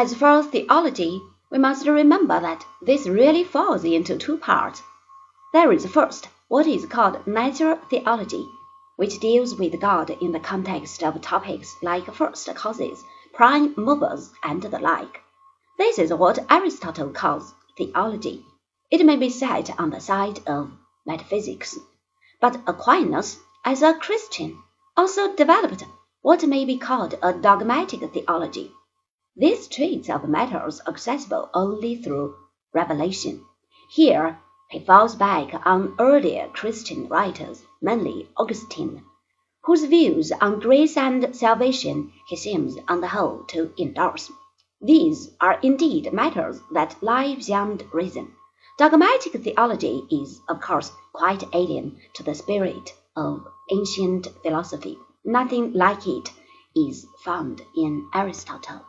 As for theology, we must remember that this really falls into two parts. There is first what is called natural theology, which deals with God in the context of topics like first causes, prime movers, and the like. This is what Aristotle calls theology. It may be set on the side of metaphysics. But Aquinas, as a Christian, also developed what may be called a dogmatic theology. This treats of matters accessible only through revelation. Here he falls back on earlier Christian writers, mainly Augustine, whose views on grace and salvation he seems on the whole to endorse. These are indeed matters that lie beyond reason. Dogmatic theology is, of course, quite alien to the spirit of ancient philosophy. Nothing like it is found in Aristotle.